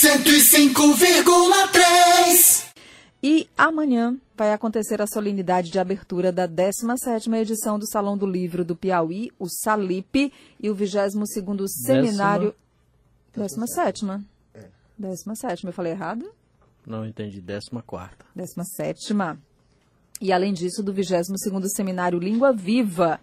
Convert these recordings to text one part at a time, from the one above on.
105,3. E amanhã vai acontecer a solenidade de abertura da 17ª edição do Salão do Livro do Piauí, o Salip, e o 22º Seminário... 17ª. 17ª, eu falei errado? Não entendi, 14ª. 17ª. E além disso, do 22º Seminário Língua Viva.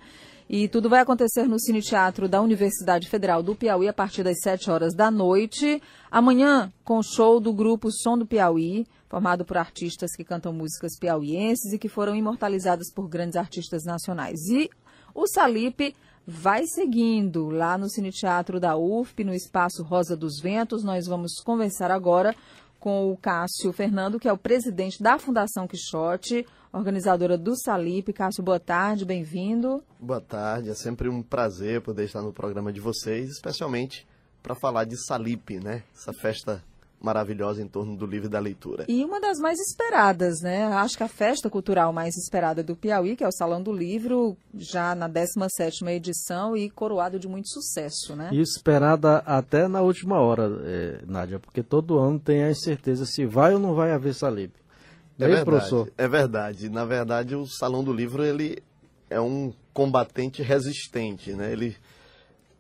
E tudo vai acontecer no Cine Teatro da Universidade Federal do Piauí a partir das 7 horas da noite. Amanhã, com o show do grupo Som do Piauí, formado por artistas que cantam músicas piauienses e que foram imortalizadas por grandes artistas nacionais. E o Salip vai seguindo lá no Cine Teatro da UFP, no Espaço Rosa dos Ventos. Nós vamos conversar agora com o Cássio Fernando, que é o presidente da Fundação Quixote, organizadora do Salip. Cássio, boa tarde, bem-vindo. Boa tarde, é sempre um prazer poder estar no programa de vocês, especialmente para falar de Salip, né? Essa festa maravilhosa em torno do livro e da leitura. E uma das mais esperadas, né? Acho que a festa cultural mais esperada do Piauí, que é o Salão do Livro, já na 17ª edição e coroado de muito sucesso, né? E esperada até na última hora, é, Nádia, porque todo ano tem a incerteza se vai ou não vai haver Salib. É verdade, professor? é verdade. Na verdade, o Salão do Livro, ele é um combatente resistente, né? Ele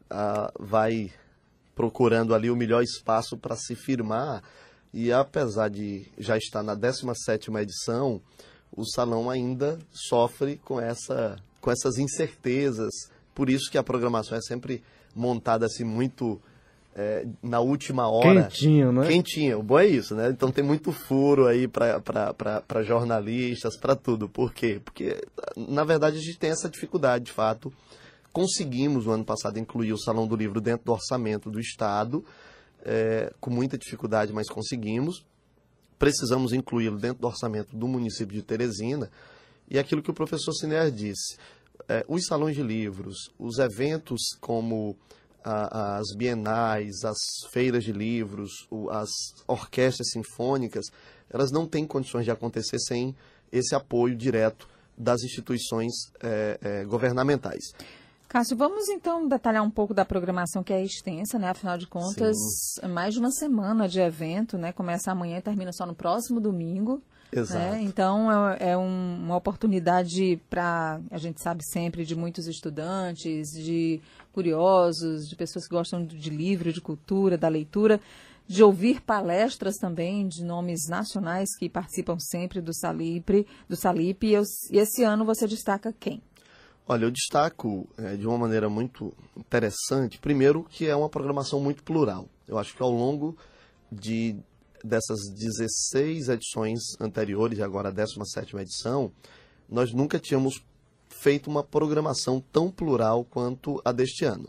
ah, vai procurando ali o melhor espaço para se firmar. E apesar de já estar na 17ª edição, o salão ainda sofre com, essa, com essas incertezas. Por isso que a programação é sempre montada assim muito é, na última hora. Quentinho, né? Quentinho. O bom é isso, né? Então tem muito furo aí para jornalistas, para tudo. Por quê? Porque, na verdade, a gente tem essa dificuldade, de fato, Conseguimos, no ano passado, incluir o Salão do Livro dentro do orçamento do Estado, é, com muita dificuldade, mas conseguimos. Precisamos incluí-lo dentro do orçamento do município de Teresina. E aquilo que o professor Siner disse, é, os salões de livros, os eventos como a, as bienais, as feiras de livros, o, as orquestras sinfônicas, elas não têm condições de acontecer sem esse apoio direto das instituições é, é, governamentais. Cássio, vamos então detalhar um pouco da programação que é extensa, né? Afinal de contas, Sim. mais de uma semana de evento, né? Começa amanhã e termina só no próximo domingo. Exato. Né? Então é, é um, uma oportunidade para a gente sabe sempre de muitos estudantes, de curiosos, de pessoas que gostam de livro, de cultura, da leitura, de ouvir palestras também de nomes nacionais que participam sempre do Salipre, do Salip. E, e esse ano você destaca quem? Olha, eu destaco é, de uma maneira muito interessante, primeiro, que é uma programação muito plural. Eu acho que ao longo de dessas 16 edições anteriores, agora a 17 edição, nós nunca tínhamos feito uma programação tão plural quanto a deste ano.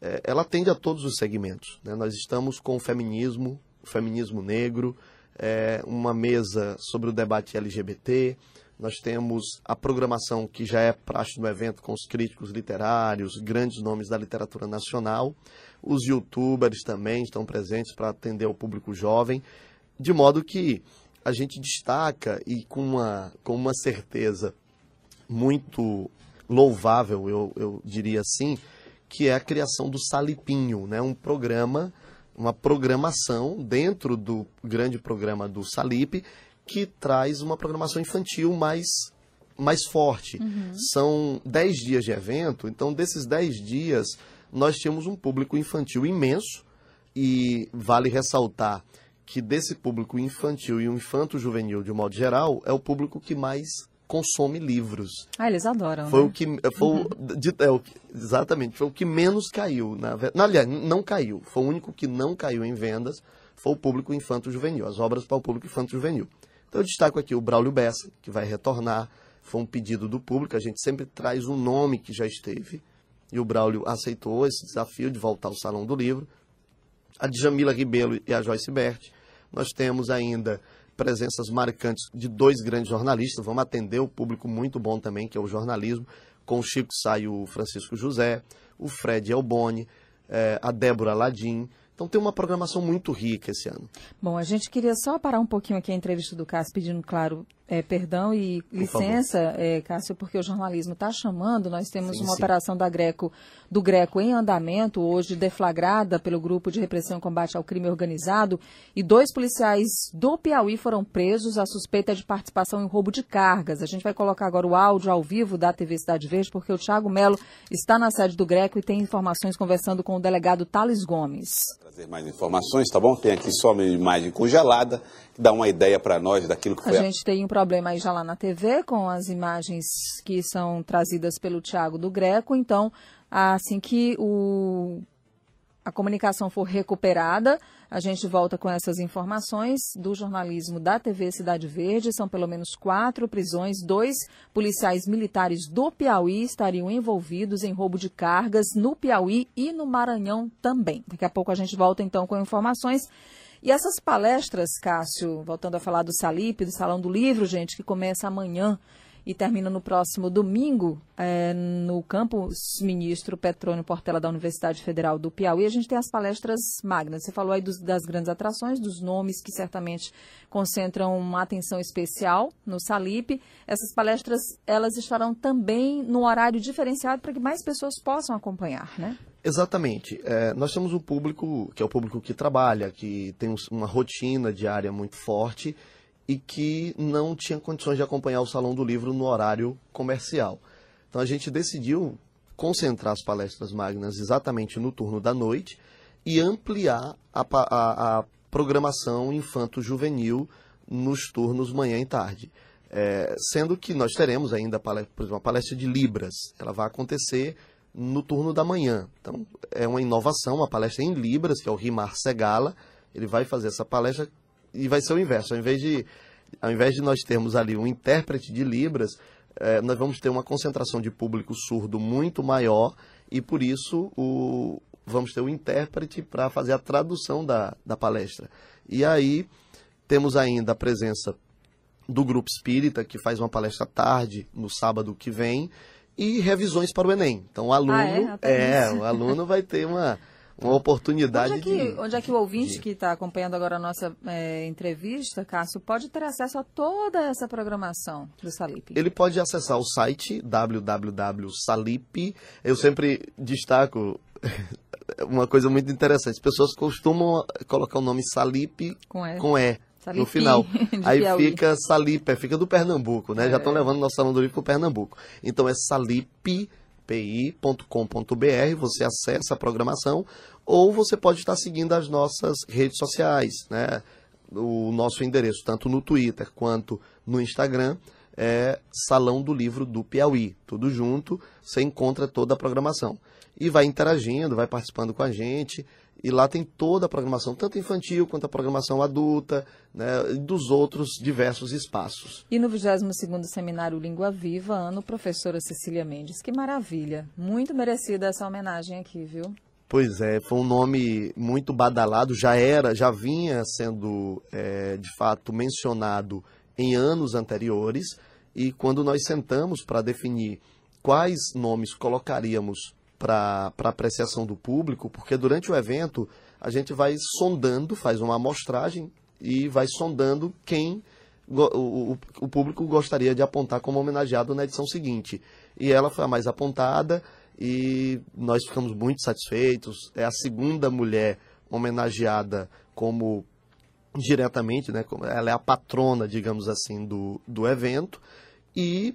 É, ela atende a todos os segmentos. Né? Nós estamos com o feminismo, o feminismo negro, é, uma mesa sobre o debate LGBT, nós temos a programação que já é praxe no evento com os críticos literários, grandes nomes da literatura nacional. Os youtubers também estão presentes para atender o público jovem, de modo que a gente destaca e com uma, com uma certeza muito louvável, eu, eu diria assim, que é a criação do Salipinho, né? um programa, uma programação dentro do grande programa do Salip, que traz uma programação infantil mais, mais forte. Uhum. São 10 dias de evento, então desses 10 dias nós tínhamos um público infantil imenso e vale ressaltar que desse público infantil e o infanto-juvenil de um modo geral é o público que mais consome livros. Ah, eles adoram. Foi né? o que foi uhum. o, é, o, exatamente foi o que menos caiu na, aliás não caiu. Foi o único que não caiu em vendas foi o público infanto-juvenil, as obras para o público infanto-juvenil. Então eu destaco aqui o Braulio Bessa, que vai retornar. Foi um pedido do público, a gente sempre traz um nome que já esteve. E o Braulio aceitou esse desafio de voltar ao Salão do Livro. A Djamila Ribeiro e a Joyce Bert. Nós temos ainda presenças marcantes de dois grandes jornalistas. Vamos atender o público muito bom também, que é o jornalismo, com o Chico e o Francisco José, o Fred Elboni, eh, a Débora Ladim. Então tem uma programação muito rica esse ano. Bom, a gente queria só parar um pouquinho aqui a entrevista do Cássio, pedindo, claro, é, perdão e licença, é, Cássio, porque o jornalismo está chamando. Nós temos sim, uma sim. operação da Greco, do Greco em andamento, hoje deflagrada pelo Grupo de Repressão e Combate ao Crime Organizado, e dois policiais do Piauí foram presos a suspeita de participação em roubo de cargas. A gente vai colocar agora o áudio ao vivo da TV Cidade Verde, porque o Thiago Melo está na sede do Greco e tem informações conversando com o delegado Thales Gomes. Trazer mais informações, tá bom? Tem aqui só uma imagem congelada que dá uma ideia para nós daquilo que foi. A gente tem um problema aí já lá na TV com as imagens que são trazidas pelo Tiago do Greco. Então, assim que o, a comunicação for recuperada, a gente volta com essas informações do jornalismo da TV Cidade Verde. São pelo menos quatro prisões. Dois policiais militares do Piauí estariam envolvidos em roubo de cargas no Piauí e no Maranhão também. Daqui a pouco a gente volta então com informações. E essas palestras, Cássio, voltando a falar do Salip, do Salão do Livro, gente, que começa amanhã e termina no próximo domingo, é, no campus Ministro Petrônio Portela da Universidade Federal do Piauí, a gente tem as palestras magnas. Você falou aí dos, das grandes atrações, dos nomes que certamente concentram uma atenção especial no Salip. Essas palestras, elas estarão também no horário diferenciado para que mais pessoas possam acompanhar, né? Exatamente. É, nós temos um público que é o público que trabalha, que tem uma rotina diária muito forte e que não tinha condições de acompanhar o Salão do Livro no horário comercial. Então a gente decidiu concentrar as palestras magnas exatamente no turno da noite e ampliar a, a, a programação infanto-juvenil nos turnos manhã e tarde. É, sendo que nós teremos ainda, por exemplo, uma palestra de Libras. Ela vai acontecer no turno da manhã. Então, é uma inovação, uma palestra em Libras, que é o Rimar Segala. Ele vai fazer essa palestra e vai ser o inverso. Ao invés de, ao invés de nós termos ali um intérprete de Libras, é, nós vamos ter uma concentração de público surdo muito maior e, por isso, o, vamos ter o intérprete para fazer a tradução da, da palestra. E aí, temos ainda a presença do Grupo Espírita, que faz uma palestra tarde, no sábado que vem, e revisões para o Enem. Então o aluno, ah, é? é o aluno vai ter uma, uma oportunidade onde é que, de, Onde é que o ouvinte de... que está acompanhando agora a nossa é, entrevista, Cássio, pode ter acesso a toda essa programação do Salip? Ele pode acessar o site www.salip. Eu sempre destaco uma coisa muito interessante. As pessoas costumam colocar o nome Salip com E. Com e no final. Aí Piauí. fica Salipe, fica do Pernambuco, né? É. Já estão levando nosso salão do livro para o Pernambuco. Então é salipe.com.br, você acessa a programação, ou você pode estar seguindo as nossas redes sociais, né? O nosso endereço, tanto no Twitter quanto no Instagram, é Salão do Livro do Piauí. Tudo junto, você encontra toda a programação. E vai interagindo, vai participando com a gente. E lá tem toda a programação, tanto infantil quanto a programação adulta, né, dos outros diversos espaços. E no 22º Seminário Língua Viva, ano, professora Cecília Mendes. Que maravilha! Muito merecida essa homenagem aqui, viu? Pois é, foi um nome muito badalado, já era, já vinha sendo, é, de fato, mencionado em anos anteriores, e quando nós sentamos para definir quais nomes colocaríamos para apreciação do público, porque durante o evento a gente vai sondando, faz uma amostragem e vai sondando quem o, o, o, público gostaria de apontar como homenageado na edição seguinte. E ela foi a mais apontada e nós ficamos muito satisfeitos. É a segunda mulher homenageada como diretamente, né? Ela é a patrona, digamos assim, do, do evento e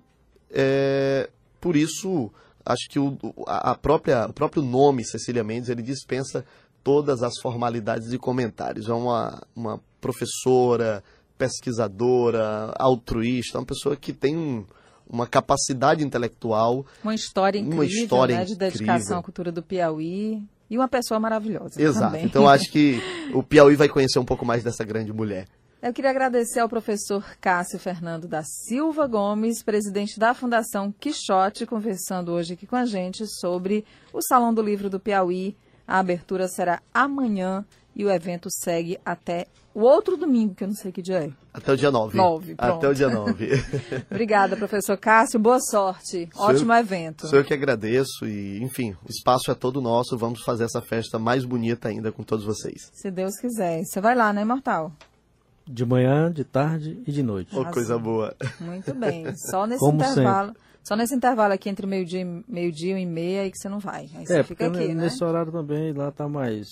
é, por isso acho que o, a própria, o próprio nome Cecília Mendes ele dispensa todas as formalidades de comentários. É uma, uma professora, pesquisadora, altruísta, uma pessoa que tem um, uma capacidade intelectual. Uma história incrível, uma história né, de dedicação incrível. à cultura do Piauí. E uma pessoa maravilhosa. Exato. Também. Então acho que o Piauí vai conhecer um pouco mais dessa grande mulher. Eu queria agradecer ao professor Cássio Fernando da Silva Gomes, presidente da Fundação Quixote, conversando hoje aqui com a gente sobre o Salão do Livro do Piauí. A abertura será amanhã e o evento segue até o outro domingo, que eu não sei que dia é. Até o dia 9. 9, pronto. Até o dia 9. Obrigada, professor Cássio. Boa sorte. Sou Ótimo eu, evento. Sou eu que agradeço e, enfim, o espaço é todo nosso. Vamos fazer essa festa mais bonita ainda com todos vocês. Se Deus quiser. Você vai lá, né, Imortal? De manhã, de tarde e de noite. Ô, coisa boa. Muito bem. Só nesse Como intervalo. Só nesse intervalo aqui entre meio-dia e meio-dia e meia aí que você não vai. Aí você É, fica porque aqui, né? nesse horário também lá tá mais.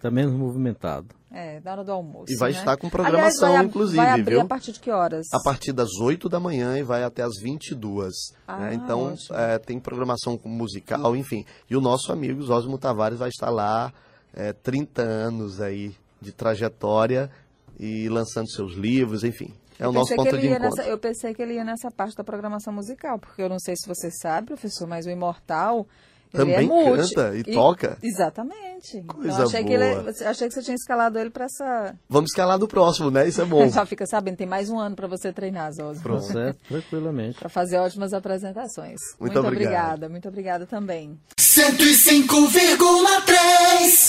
tá menos movimentado. É, da hora do almoço. E vai né? estar com Aliás, programação, vai ab- inclusive, Vai abrir viu? a partir de que horas? A partir das 8 da manhã e vai até as 22. Ah, né? Então, é, tem programação musical, enfim. E o nosso amigo Osmo Tavares vai estar lá, é, 30 anos aí de trajetória e lançando seus livros, enfim. É o nosso que ponto de encontro. nessa- eu pensei que ele ia nessa parte da programação musical, porque eu não sei se você sabe, professor, mas o Imortal. ele é Também multi- canta e toca? Exatamente. Coisa então, achei que, boa. ele, você- achei que você tinha escalado ele para essa. Vamos escalar do próximo, né? Isso é bom. Já fica sabendo, tem mais um ano para você treinar, Zosmo. Tá certo? Tranquilamente. Para fazer ótimas apresentações. Muito obrigado. obrigada, muito obrigada também. 105,3